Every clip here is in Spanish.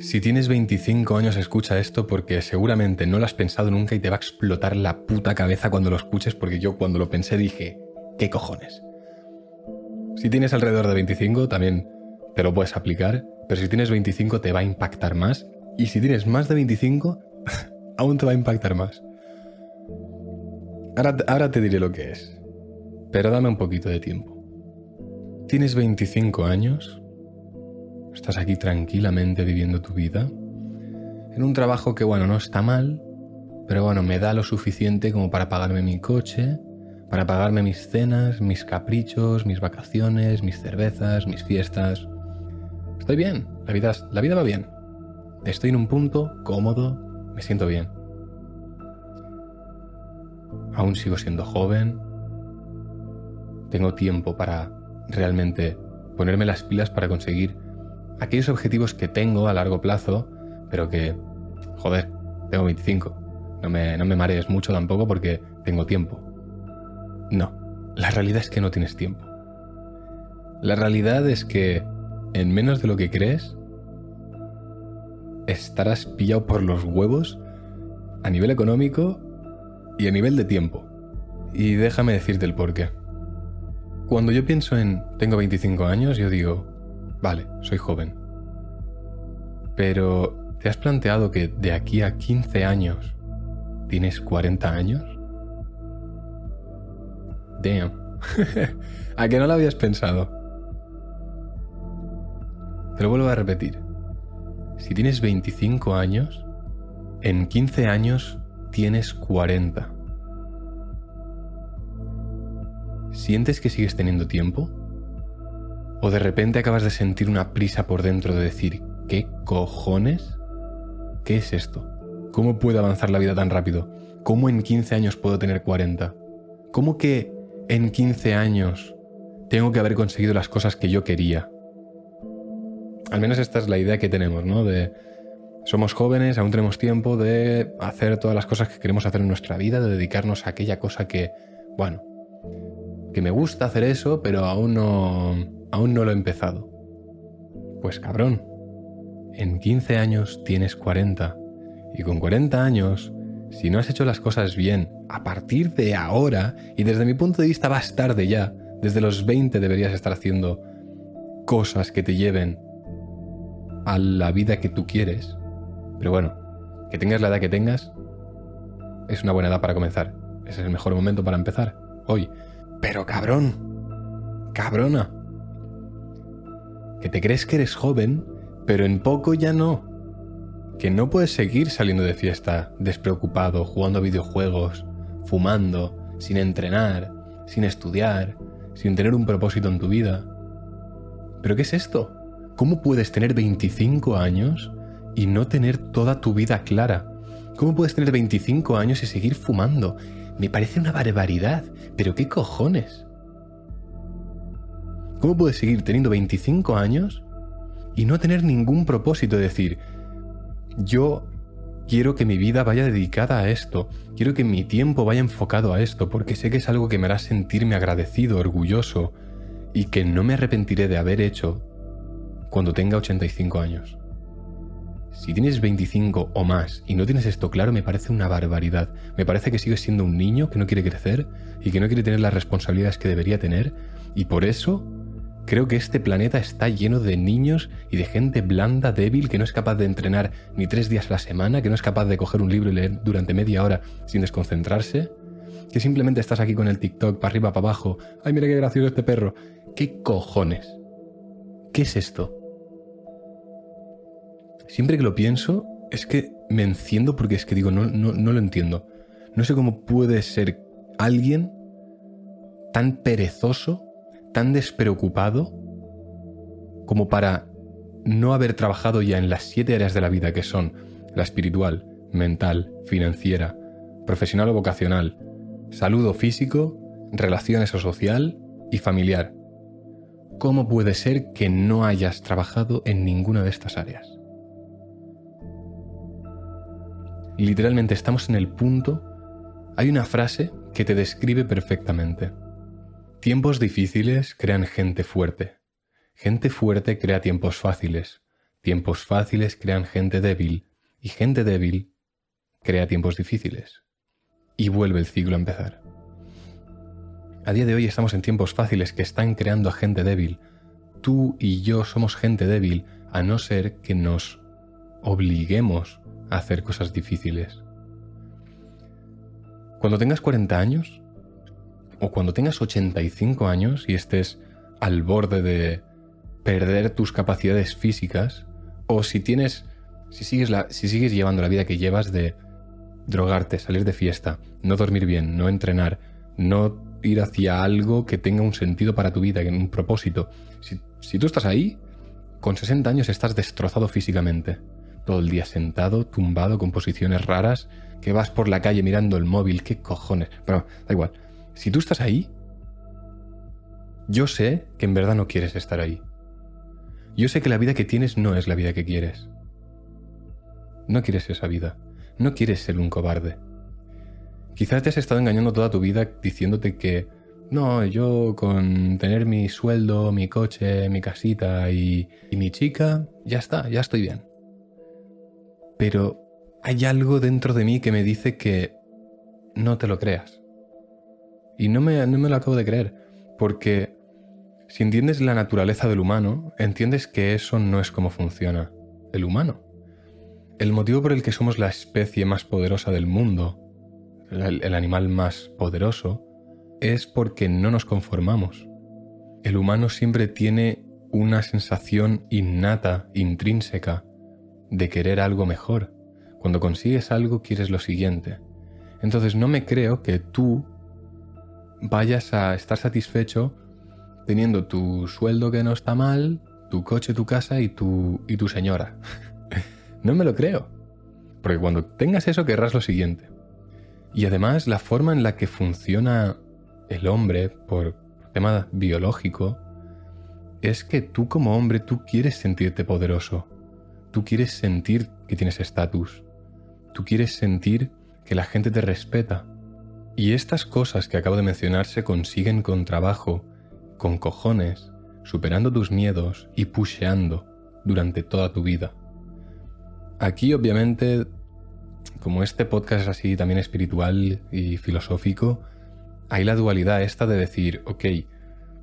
Si tienes 25 años escucha esto porque seguramente no lo has pensado nunca y te va a explotar la puta cabeza cuando lo escuches porque yo cuando lo pensé dije, ¿qué cojones? Si tienes alrededor de 25 también te lo puedes aplicar, pero si tienes 25 te va a impactar más y si tienes más de 25 aún te va a impactar más. Ahora, ahora te diré lo que es, pero dame un poquito de tiempo. Tienes 25 años Estás aquí tranquilamente viviendo tu vida. En un trabajo que, bueno, no está mal, pero bueno, me da lo suficiente como para pagarme mi coche, para pagarme mis cenas, mis caprichos, mis vacaciones, mis cervezas, mis fiestas. Estoy bien, la vida, la vida va bien. Estoy en un punto cómodo, me siento bien. Aún sigo siendo joven. Tengo tiempo para realmente ponerme las pilas para conseguir aquellos objetivos que tengo a largo plazo, pero que, joder, tengo 25. No me, no me marees mucho tampoco porque tengo tiempo. No, la realidad es que no tienes tiempo. La realidad es que en menos de lo que crees, estarás pillado por los huevos a nivel económico y a nivel de tiempo. Y déjame decirte el por qué. Cuando yo pienso en tengo 25 años, yo digo, Vale, soy joven. Pero, ¿te has planteado que de aquí a 15 años tienes 40 años? Damn. ¿A que no lo habías pensado? Te lo vuelvo a repetir. Si tienes 25 años, en 15 años tienes 40. ¿Sientes que sigues teniendo tiempo? ¿O de repente acabas de sentir una prisa por dentro de decir, ¿qué cojones? ¿Qué es esto? ¿Cómo puede avanzar la vida tan rápido? ¿Cómo en 15 años puedo tener 40? ¿Cómo que en 15 años tengo que haber conseguido las cosas que yo quería? Al menos esta es la idea que tenemos, ¿no? De somos jóvenes, aún tenemos tiempo de hacer todas las cosas que queremos hacer en nuestra vida, de dedicarnos a aquella cosa que, bueno, que me gusta hacer eso, pero aún no, aún no lo he empezado. Pues cabrón, en 15 años tienes 40. Y con 40 años, si no has hecho las cosas bien, a partir de ahora, y desde mi punto de vista vas tarde ya, desde los 20 deberías estar haciendo cosas que te lleven a la vida que tú quieres. Pero bueno, que tengas la edad que tengas, es una buena edad para comenzar. es el mejor momento para empezar. Hoy. Pero cabrón. Cabrona que te crees que eres joven, pero en poco ya no. Que no puedes seguir saliendo de fiesta, despreocupado, jugando videojuegos, fumando, sin entrenar, sin estudiar, sin tener un propósito en tu vida. ¿Pero qué es esto? ¿Cómo puedes tener 25 años y no tener toda tu vida clara? ¿Cómo puedes tener 25 años y seguir fumando? Me parece una barbaridad, pero ¿qué cojones? ¿Cómo puedes seguir teniendo 25 años y no tener ningún propósito de decir, yo quiero que mi vida vaya dedicada a esto, quiero que mi tiempo vaya enfocado a esto, porque sé que es algo que me hará sentirme agradecido, orgulloso y que no me arrepentiré de haber hecho cuando tenga 85 años. Si tienes 25 o más y no tienes esto claro, me parece una barbaridad. Me parece que sigues siendo un niño que no quiere crecer y que no quiere tener las responsabilidades que debería tener y por eso Creo que este planeta está lleno de niños y de gente blanda, débil, que no es capaz de entrenar ni tres días a la semana, que no es capaz de coger un libro y leer durante media hora sin desconcentrarse, que simplemente estás aquí con el TikTok para arriba, para abajo. ¡Ay, mira qué gracioso este perro! ¿Qué cojones? ¿Qué es esto? Siempre que lo pienso, es que me enciendo porque es que digo, no, no, no lo entiendo. No sé cómo puede ser alguien tan perezoso tan despreocupado como para no haber trabajado ya en las siete áreas de la vida que son la espiritual, mental, financiera, profesional o vocacional, salud o físico, relaciones o social y familiar. ¿Cómo puede ser que no hayas trabajado en ninguna de estas áreas? Literalmente estamos en el punto, hay una frase que te describe perfectamente. Tiempos difíciles crean gente fuerte. Gente fuerte crea tiempos fáciles. Tiempos fáciles crean gente débil y gente débil crea tiempos difíciles. Y vuelve el ciclo a empezar. A día de hoy estamos en tiempos fáciles que están creando a gente débil. Tú y yo somos gente débil a no ser que nos obliguemos a hacer cosas difíciles. Cuando tengas 40 años, o cuando tengas 85 años y estés al borde de perder tus capacidades físicas, o si tienes, si sigues, la, si sigues llevando la vida que llevas de drogarte, salir de fiesta, no dormir bien, no entrenar, no ir hacia algo que tenga un sentido para tu vida, un propósito. Si, si tú estás ahí, con 60 años estás destrozado físicamente. Todo el día sentado, tumbado, con posiciones raras, que vas por la calle mirando el móvil, qué cojones. Pero da igual. Si tú estás ahí, yo sé que en verdad no quieres estar ahí. Yo sé que la vida que tienes no es la vida que quieres. No quieres esa vida. No quieres ser un cobarde. Quizás te has estado engañando toda tu vida diciéndote que no, yo con tener mi sueldo, mi coche, mi casita y, y mi chica, ya está, ya estoy bien. Pero hay algo dentro de mí que me dice que no te lo creas. Y no me, no me lo acabo de creer, porque si entiendes la naturaleza del humano, entiendes que eso no es como funciona el humano. El motivo por el que somos la especie más poderosa del mundo, el, el animal más poderoso, es porque no nos conformamos. El humano siempre tiene una sensación innata, intrínseca, de querer algo mejor. Cuando consigues algo quieres lo siguiente. Entonces no me creo que tú vayas a estar satisfecho teniendo tu sueldo que no está mal, tu coche, tu casa y tu, y tu señora. no me lo creo. Porque cuando tengas eso querrás lo siguiente. Y además la forma en la que funciona el hombre por tema biológico es que tú como hombre tú quieres sentirte poderoso. Tú quieres sentir que tienes estatus. Tú quieres sentir que la gente te respeta. Y estas cosas que acabo de mencionar se consiguen con trabajo, con cojones, superando tus miedos y pusheando durante toda tu vida. Aquí obviamente, como este podcast es así también espiritual y filosófico, hay la dualidad esta de decir, ok,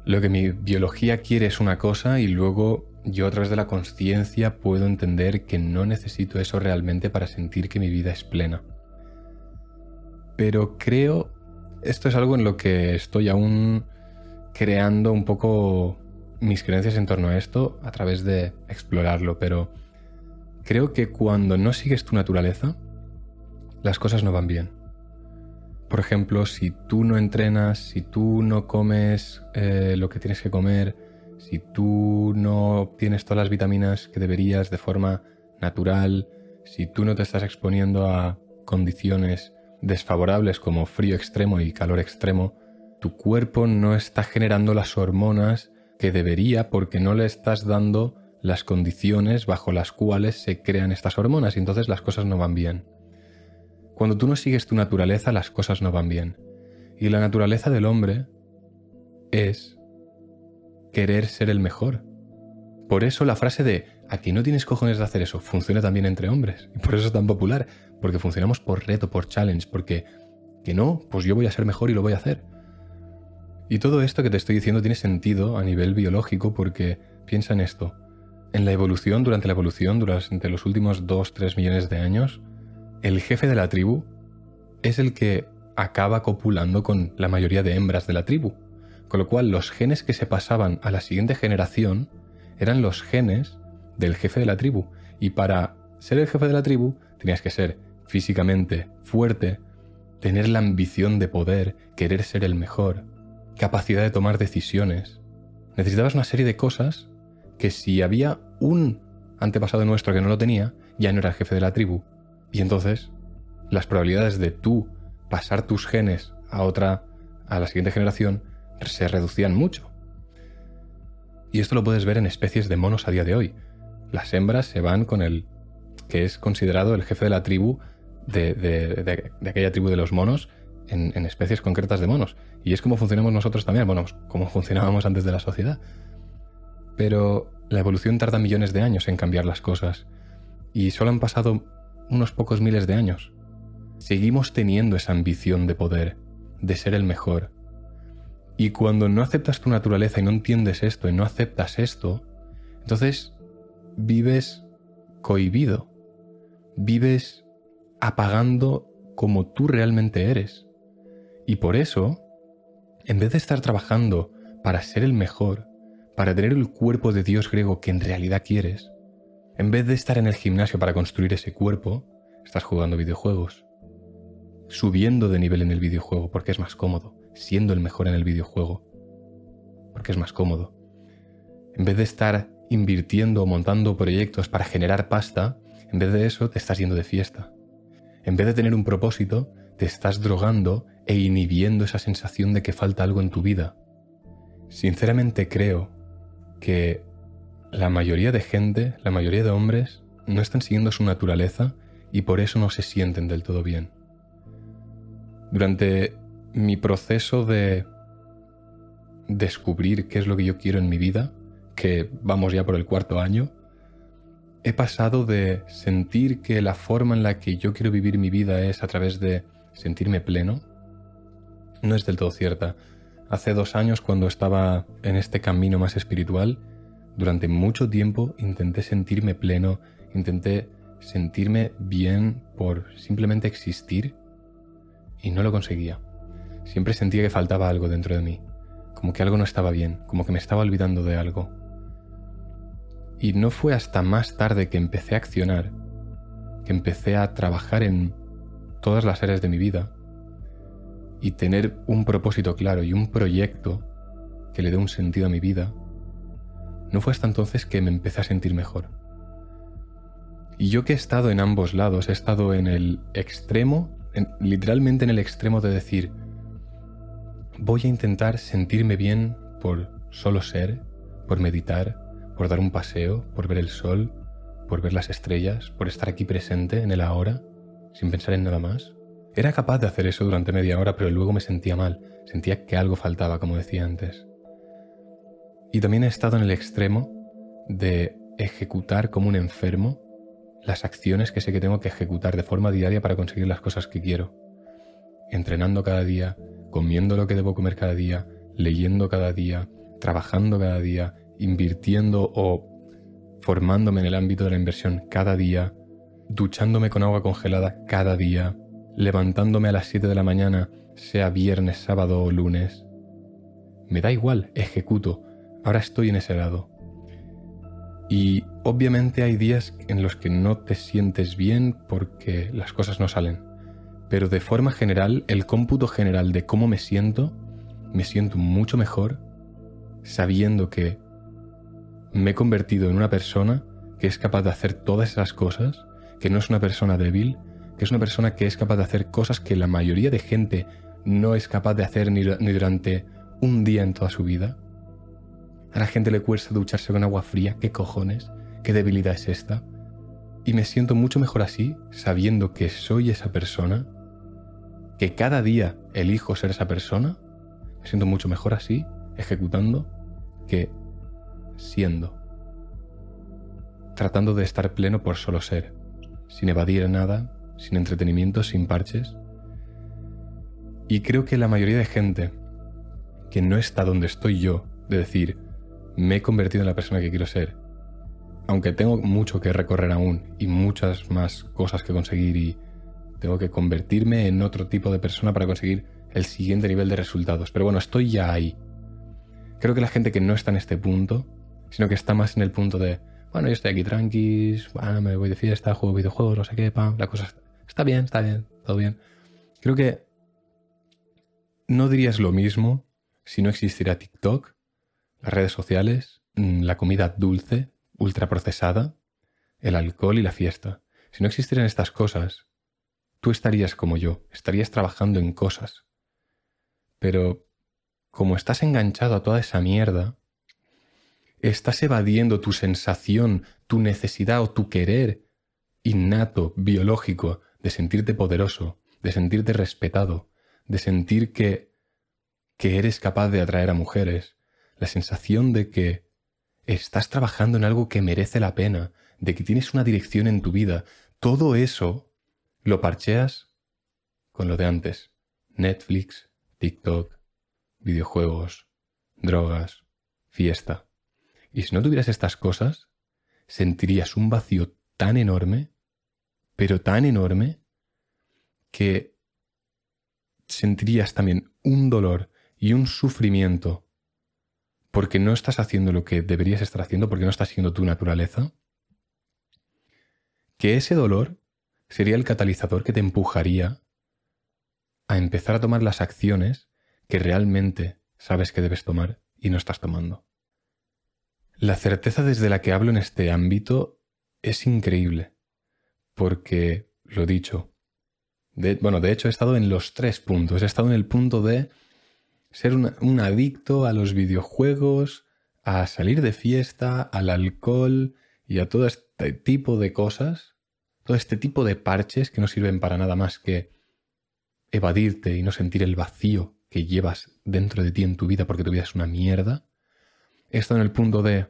lo que mi biología quiere es una cosa y luego yo a través de la conciencia puedo entender que no necesito eso realmente para sentir que mi vida es plena. Pero creo, esto es algo en lo que estoy aún creando un poco mis creencias en torno a esto a través de explorarlo, pero creo que cuando no sigues tu naturaleza, las cosas no van bien. Por ejemplo, si tú no entrenas, si tú no comes eh, lo que tienes que comer, si tú no obtienes todas las vitaminas que deberías de forma natural, si tú no te estás exponiendo a condiciones desfavorables como frío extremo y calor extremo, tu cuerpo no está generando las hormonas que debería porque no le estás dando las condiciones bajo las cuales se crean estas hormonas y entonces las cosas no van bien. Cuando tú no sigues tu naturaleza, las cosas no van bien. Y la naturaleza del hombre es querer ser el mejor. Por eso la frase de aquí no tienes cojones de hacer eso funciona también entre hombres. Y por eso es tan popular. Porque funcionamos por reto, por challenge. Porque que no, pues yo voy a ser mejor y lo voy a hacer. Y todo esto que te estoy diciendo tiene sentido a nivel biológico porque piensa en esto. En la evolución, durante la evolución, durante los últimos 2-3 millones de años, el jefe de la tribu es el que acaba copulando con la mayoría de hembras de la tribu, con lo cual los genes que se pasaban a la siguiente generación eran los genes del jefe de la tribu, y para ser el jefe de la tribu tenías que ser físicamente fuerte, tener la ambición de poder, querer ser el mejor, capacidad de tomar decisiones. Necesitabas una serie de cosas que si había un antepasado nuestro que no lo tenía, ya no era el jefe de la tribu, y entonces, las probabilidades de tú pasar tus genes a otra, a la siguiente generación, se reducían mucho. Y esto lo puedes ver en especies de monos a día de hoy. Las hembras se van con el que es considerado el jefe de la tribu de, aquella tribu de los monos en, especies concretas de monos. Y es como funcionamos nosotros también, bueno, como funcionábamos antes de la sociedad. Pero la evolución tarda millones de años en cambiar las cosas. Y solo han pasado unos pocos miles de años. Seguimos teniendo esa ambición de poder, de ser el mejor. Y cuando no aceptas tu naturaleza y no entiendes esto y no aceptas esto, entonces vives cohibido, vives apagando como tú realmente eres. Y por eso, en vez de estar trabajando para ser el mejor, para tener el cuerpo de Dios griego que en realidad quieres, en vez de estar en el gimnasio para construir ese cuerpo, estás jugando videojuegos. Subiendo de nivel en el videojuego porque es más cómodo, siendo el mejor en el videojuego porque es más cómodo. En vez de estar invirtiendo o montando proyectos para generar pasta, en vez de eso te estás yendo de fiesta. En vez de tener un propósito, te estás drogando e inhibiendo esa sensación de que falta algo en tu vida. Sinceramente creo que la mayoría de gente, la mayoría de hombres, no están siguiendo su naturaleza y por eso no se sienten del todo bien. Durante mi proceso de descubrir qué es lo que yo quiero en mi vida, que vamos ya por el cuarto año, he pasado de sentir que la forma en la que yo quiero vivir mi vida es a través de sentirme pleno, no es del todo cierta. Hace dos años, cuando estaba en este camino más espiritual, durante mucho tiempo intenté sentirme pleno, intenté sentirme bien por simplemente existir y no lo conseguía. Siempre sentía que faltaba algo dentro de mí, como que algo no estaba bien, como que me estaba olvidando de algo. Y no fue hasta más tarde que empecé a accionar, que empecé a trabajar en todas las áreas de mi vida y tener un propósito claro y un proyecto que le dé un sentido a mi vida, no fue hasta entonces que me empecé a sentir mejor. Y yo que he estado en ambos lados, he estado en el extremo, literalmente en el extremo de decir, voy a intentar sentirme bien por solo ser, por meditar, por dar un paseo, por ver el sol, por ver las estrellas, por estar aquí presente en el ahora, sin pensar en nada más. Era capaz de hacer eso durante media hora, pero luego me sentía mal, sentía que algo faltaba, como decía antes. Y también he estado en el extremo de ejecutar como un enfermo las acciones que sé que tengo que ejecutar de forma diaria para conseguir las cosas que quiero. Entrenando cada día, comiendo lo que debo comer cada día, leyendo cada día, trabajando cada día, invirtiendo o formándome en el ámbito de la inversión cada día, duchándome con agua congelada cada día, levantándome a las 7 de la mañana, sea viernes, sábado o lunes. Me da igual, ejecuto. Ahora estoy en ese lado. Y obviamente hay días en los que no te sientes bien porque las cosas no salen. Pero de forma general, el cómputo general de cómo me siento, me siento mucho mejor sabiendo que me he convertido en una persona que es capaz de hacer todas esas cosas, que no es una persona débil, que es una persona que es capaz de hacer cosas que la mayoría de gente no es capaz de hacer ni, durante un día en toda su vida. A la gente le cuesta ducharse con agua fría, ¿qué cojones? ¿Qué debilidad es esta? Y me siento mucho mejor así, sabiendo que soy esa persona, que cada día elijo ser esa persona, me siento mucho mejor así, ejecutando, que siendo, tratando de estar pleno por solo ser, sin evadir nada, sin entretenimiento, sin parches. Y creo que la mayoría de gente que no está donde estoy yo, de decir, me he convertido en la persona que quiero ser, aunque tengo mucho que recorrer aún y muchas más cosas que conseguir y tengo que convertirme en otro tipo de persona para conseguir el siguiente nivel de resultados. Pero bueno, estoy ya ahí. Creo que la gente que no está en este punto sino que está más en el punto de, bueno, yo estoy aquí tranqui, me voy de fiesta, juego videojuegos, no sé qué, pam, la cosa está, bien, está bien, todo bien. Creo que no dirías lo mismo si no existiera TikTok, las redes sociales, mm, la comida dulce, ultraprocesada, el alcohol y la fiesta. Si no existieran estas cosas, tú estarías como yo, estarías trabajando en cosas. Pero como estás enganchado a toda esa mierda, estás evadiendo tu sensación, tu necesidad o tu querer innato, biológico, de sentirte poderoso, de sentirte respetado, de sentir que, que eres capaz de atraer a mujeres, la sensación de que estás trabajando en algo que merece la pena, de que tienes una dirección en tu vida, todo eso lo parcheas con lo de antes. Netflix, TikTok, videojuegos, drogas, fiesta. Y si no tuvieras estas cosas, sentirías un vacío tan enorme, pero tan enorme, que sentirías también un dolor y un sufrimiento porque no estás haciendo lo que deberías estar haciendo, porque no estás siendo tu naturaleza, que ese dolor sería el catalizador que te empujaría a empezar a tomar las acciones que realmente sabes que debes tomar y no estás tomando. La certeza desde la que hablo en este ámbito es increíble, porque, lo dicho, bueno, de hecho he estado en los tres puntos, he estado en el punto de ser un, adicto a los videojuegos, a salir de fiesta, al alcohol y a todo este tipo de cosas, todo este tipo de parches que no sirven para nada más que evadirte y no sentir el vacío que llevas dentro de ti en tu vida porque tu vida es una mierda. He estado en el punto de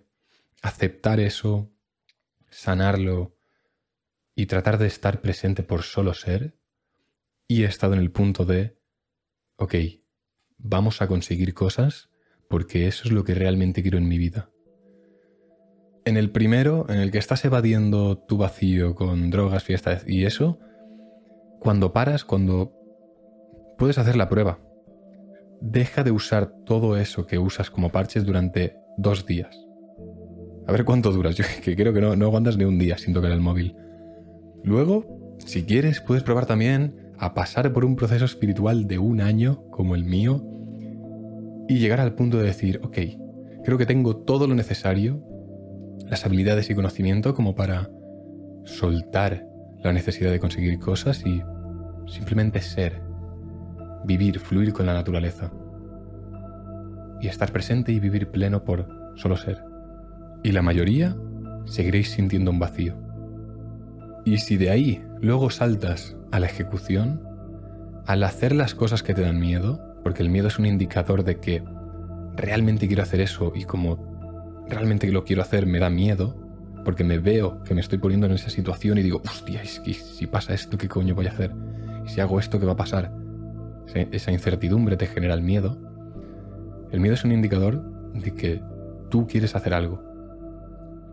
aceptar eso, sanarlo y tratar de estar presente por solo ser. Y he estado en el punto de, ok, vamos a conseguir cosas porque eso es lo que realmente quiero en mi vida. En el primero, en el que estás evadiendo tu vacío con drogas, fiestas y eso, cuando paras, cuando puedes hacer la prueba, deja de usar todo eso que usas como parches durante dos días. A ver cuánto duras. Yo que creo que no, no aguantas ni un día sin tocar el móvil. Luego, si quieres, puedes probar también a pasar por un proceso espiritual de un año como el mío y llegar al punto de decir, ok, creo que tengo todo lo necesario, las habilidades y conocimiento como para soltar la necesidad de conseguir cosas y simplemente ser, vivir, fluir con la naturaleza. Y estar presente y vivir pleno por solo ser. Y la mayoría seguiréis sintiendo un vacío. Y si de ahí luego saltas a la ejecución, al hacer las cosas que te dan miedo, porque el miedo es un indicador de que realmente quiero hacer eso y como realmente lo quiero hacer me da miedo, porque me veo que me estoy poniendo en esa situación y digo, hostia, es que si pasa esto, ¿qué coño voy a hacer? Si hago esto, ¿qué va a pasar? Esa incertidumbre te genera el miedo. El miedo es un indicador de que tú quieres hacer algo.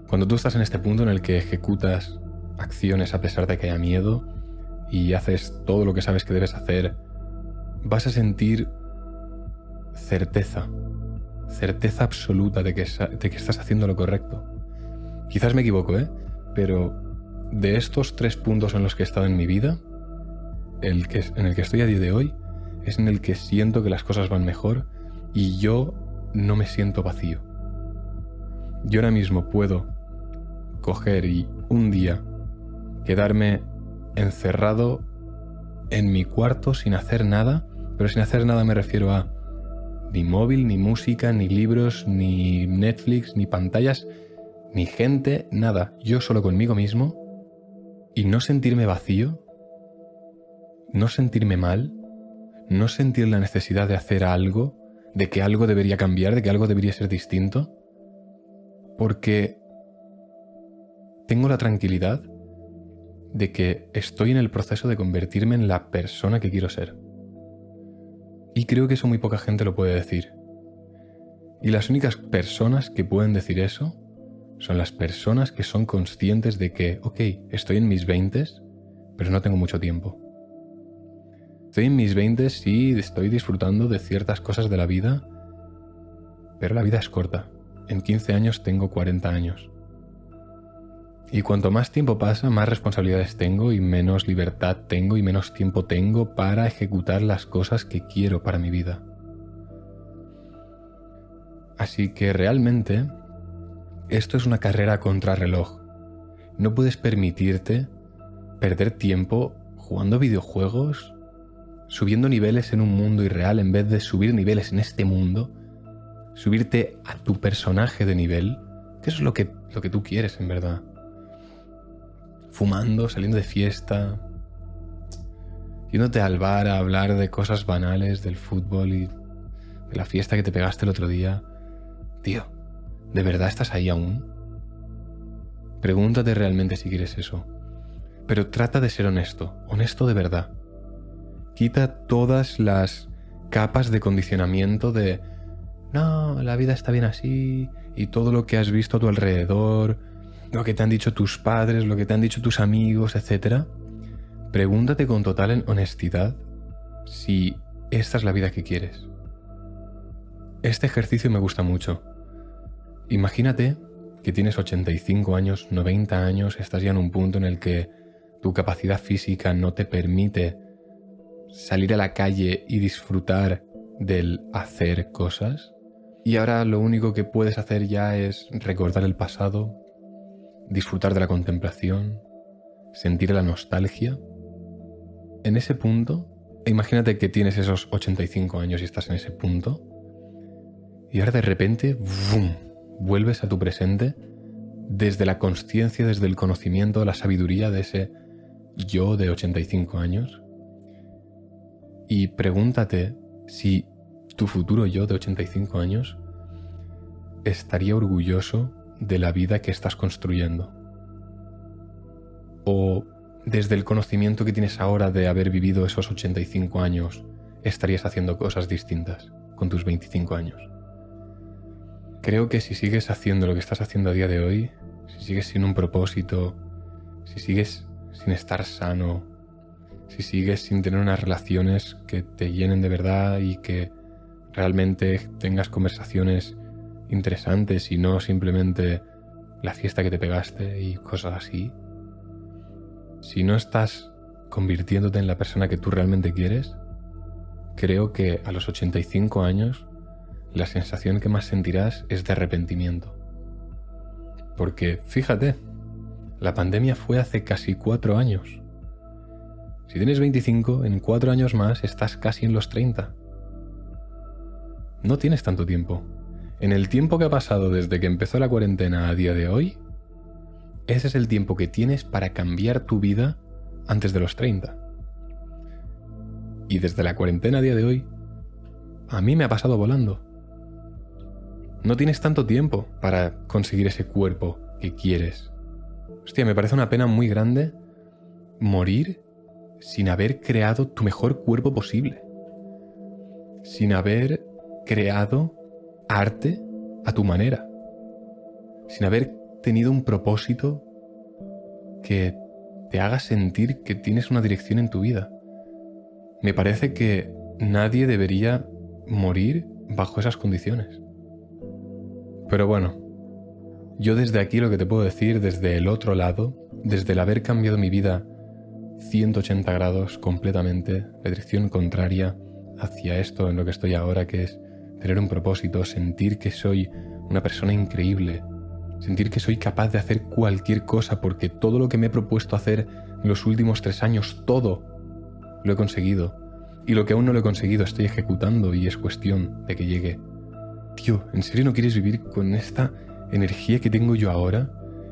Cuando tú estás en este punto en el que ejecutas acciones a pesar de que haya miedo, y haces todo lo que sabes que debes hacer, vas a sentir certeza, certeza absoluta de que, estás haciendo lo correcto. Quizás me equivoco, ¿eh? Pero de estos tres puntos en los que he estado en mi vida, el que, en el que estoy a día de hoy, es en el que siento que las cosas van mejor y yo no me siento vacío. Yo ahora mismo puedo coger y un día quedarme encerrado en mi cuarto sin hacer nada, pero sin hacer nada me refiero a ni móvil, ni música, ni libros, ni Netflix, ni pantallas, ni gente, nada, yo solo conmigo mismo. Y no sentirme vacío, no sentirme mal, no sentir la necesidad de hacer algo, de que algo debería cambiar, de que algo debería ser distinto, porque tengo la tranquilidad de que estoy en el proceso de convertirme en la persona que quiero ser. Y creo que eso muy poca gente lo puede decir. Y las únicas personas que pueden decir eso son las personas que son conscientes de que, ok, estoy en mis 20, pero no tengo mucho tiempo. Estoy en mis 20 y estoy disfrutando de ciertas cosas de la vida, pero la vida es corta. En 15 años tengo 40 años. Y cuanto más tiempo pasa, más responsabilidades tengo y menos libertad tengo y menos tiempo tengo para ejecutar las cosas que quiero para mi vida. Así que realmente esto es una carrera contra reloj. No puedes permitirte perder tiempo jugando videojuegos, subiendo niveles en un mundo irreal en vez de subir niveles en este mundo, subirte a tu personaje de nivel, que eso es lo que, lo que tú quieres en verdad fumando, saliendo de fiesta, yéndote al bar a hablar de cosas banales del fútbol y de la fiesta que te pegaste el otro día. Tío, ¿De verdad estás ahí aún? Pregúntate realmente si quieres eso. Pero trata de ser honesto, honesto de verdad. Quita todas las capas de condicionamiento de, no, la vida está bien así, y todo lo que has visto a tu alrededor, lo que te han dicho tus padres, lo que te han dicho tus amigos, etc. Pregúntate con total honestidad si esta es la vida que quieres. Este ejercicio me gusta mucho. Imagínate que tienes 85 años, 90 años, estás ya en un punto en el que tu capacidad física no te permite salir a la calle y disfrutar del hacer cosas. Y ahora lo único que puedes hacer ya es recordar el pasado, disfrutar de la contemplación, sentir la nostalgia. En ese punto, imagínate que tienes esos 85 años y estás en ese punto, y ahora de repente, vuelves a tu presente desde la conciencia, desde el conocimiento, la sabiduría de ese yo de 85 años, y pregúntate si tu futuro yo de 85 años estaría orgulloso de la vida que estás construyendo. O desde el conocimiento que tienes ahora de haber vivido esos 85 años, estarías haciendo cosas distintas con tus 25 años. Creo que si sigues haciendo lo que estás haciendo a día de hoy, si sigues sin un propósito, si sigues sin estar sano, si sigues sin tener unas relaciones que te llenen de verdad y que realmente tengas conversaciones interesantes y no simplemente la fiesta que te pegaste y cosas así. Si no estás convirtiéndote en la persona que tú realmente quieres, creo que a los 85 años la sensación que más sentirás es de arrepentimiento. Porque fíjate, la pandemia fue hace casi cuatro años. Si tienes 25, en cuatro años más estás casi en los 30. No tienes tanto tiempo. En el tiempo que ha pasado desde que empezó la cuarentena a día de hoy, ese es el tiempo que tienes para cambiar tu vida antes de los 30. Y desde la cuarentena a día de hoy, a mí me ha pasado volando. No tienes tanto tiempo para conseguir ese cuerpo que quieres. Hostia, me parece una pena muy grande morir sin haber creado tu mejor cuerpo posible. Sin haber creado arte a tu manera. Sin haber tenido un propósito que te haga sentir que tienes una dirección en tu vida. Me parece que nadie debería morir bajo esas condiciones. Pero bueno, yo desde aquí lo que te puedo decir, desde el otro lado, desde el haber cambiado mi vida 180 grados completamente, la dirección contraria hacia esto en lo que estoy ahora, que es tener un propósito, sentir que soy una persona increíble, sentir que soy capaz de hacer cualquier cosa porque todo lo que me he propuesto hacer en los últimos tres años, todo lo he conseguido. Y lo que aún no lo he conseguido estoy ejecutando y es cuestión de que llegue. Tío, ¿en serio no quieres vivir con esta energía que tengo yo ahora?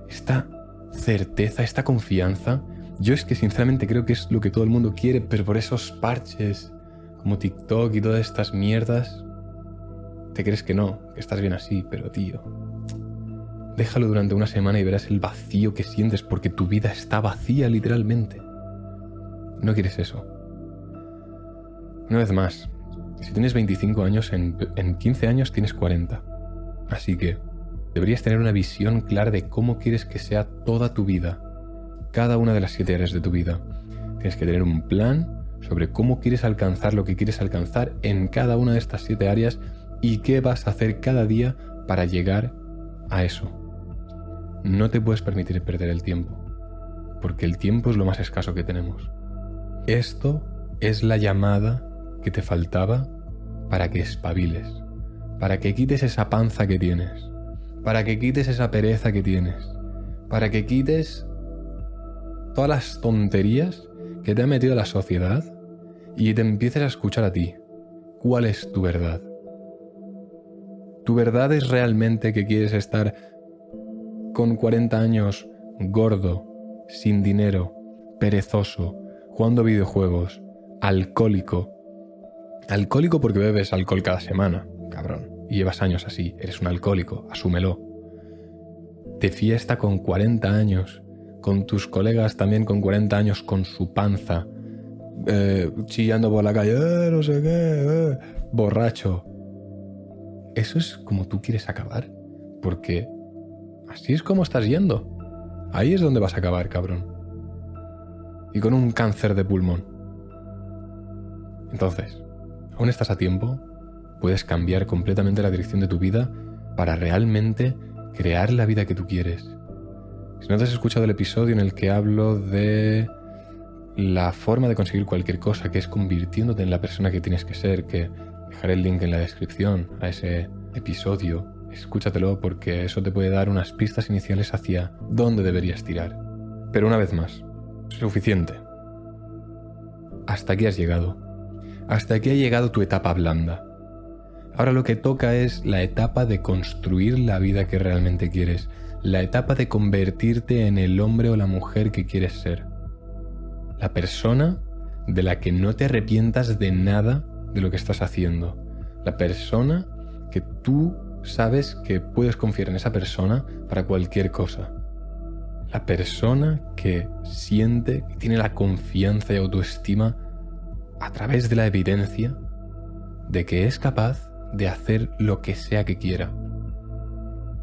Esta certeza, esta confianza yo es que sinceramente creo que es lo que todo el mundo quiere, pero por esos parches como TikTok y todas estas mierdas, te crees que no, que estás bien así, pero tío, déjalo durante una semana y verás el vacío que sientes porque tu vida está vacía literalmente. No quieres eso. Una vez más, si tienes 25 años, en, en 15 años tienes 40. Así que deberías tener una visión clara de cómo quieres que sea toda tu vida cada una de las siete áreas de tu vida. Tienes que tener un plan sobre cómo quieres alcanzar lo que quieres alcanzar en cada una de estas siete áreas y qué vas a hacer cada día para llegar a eso. No te puedes permitir perder el tiempo, porque el tiempo es lo más escaso que tenemos. Esto es la llamada que te faltaba para que espabiles, para que quites esa panza que tienes, para que quites esa pereza que tienes, para que quites todas las tonterías que te ha metido la sociedad y te empieces a escuchar a ti. ¿Cuál es tu verdad? ¿Tu verdad es realmente que quieres estar con 40 años gordo, sin dinero, perezoso, jugando videojuegos, alcohólico? Alcohólico porque bebes alcohol cada semana, cabrón. Y llevas años así, eres un alcohólico, asúmelo. de fiesta con 40 años, con tus colegas también con 40 años con su panza, eh, chillando por la calle, eh, no sé qué, eh, borracho. Eso es como tú quieres acabar, porque así es como estás yendo. Ahí es donde vas a acabar, cabrón. Y con un cáncer de pulmón. Entonces, aún estás a tiempo, puedes cambiar completamente la dirección de tu vida para realmente crear la vida que tú quieres. Si no te has escuchado el episodio en el que hablo de la forma de conseguir cualquier cosa, que es convirtiéndote en la persona que tienes que ser, que dejaré el link en la descripción a ese episodio, escúchatelo porque eso te puede dar unas pistas iniciales hacia dónde deberías tirar. Pero una vez más, suficiente. Hasta aquí has llegado. Hasta aquí ha llegado tu etapa blanda. Ahora lo que toca es la etapa de construir la vida que realmente quieres, la etapa de convertirte en el hombre o la mujer que quieres ser. La persona de la que no te arrepientas de nada de lo que estás haciendo. La persona que tú sabes que puedes confiar en esa persona para cualquier cosa. La persona que siente, que tiene la confianza y autoestima a través de la evidencia de que es capaz de hacer lo que sea que quiera.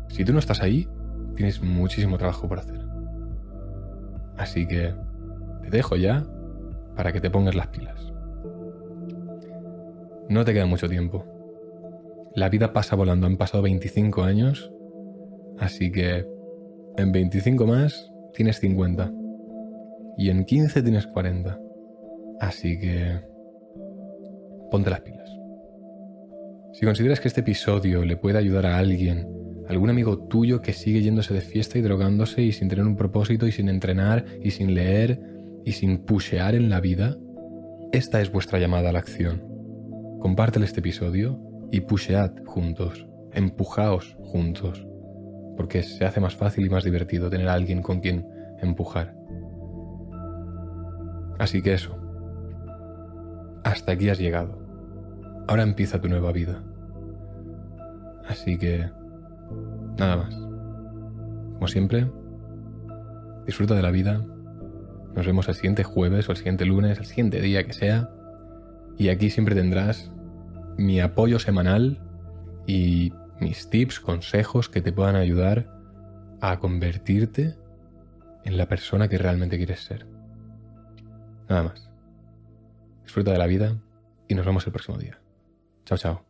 Si tú no estás ahí, tienes muchísimo trabajo por hacer. Así que te dejo ya para que te pongas las pilas. No te queda mucho tiempo. La vida pasa volando, han pasado 25 años, así que en 25 más tienes 50 y en 15 tienes 40. Así que ponte las pilas. Si consideras que este episodio le puede ayudar a alguien, algún amigo tuyo que sigue yéndose de fiesta y drogándose y sin tener un propósito y sin entrenar y sin leer y sin pushear en la vida, esta es vuestra llamada a la acción. Compártele este episodio y pushead juntos, empujaos juntos, porque se hace más fácil y más divertido tener a alguien con quien empujar. Así que eso. Hasta aquí has llegado. Ahora empieza tu nueva vida. Así que... Nada más. Como siempre, disfruta de la vida. Nos vemos el siguiente jueves o el siguiente lunes, el siguiente día que sea. Y aquí siempre tendrás mi apoyo semanal y mis tips, consejos que te puedan ayudar a convertirte en la persona que realmente quieres ser. Nada más. Disfruta de la vida y nos vemos el próximo día. Chao, chao.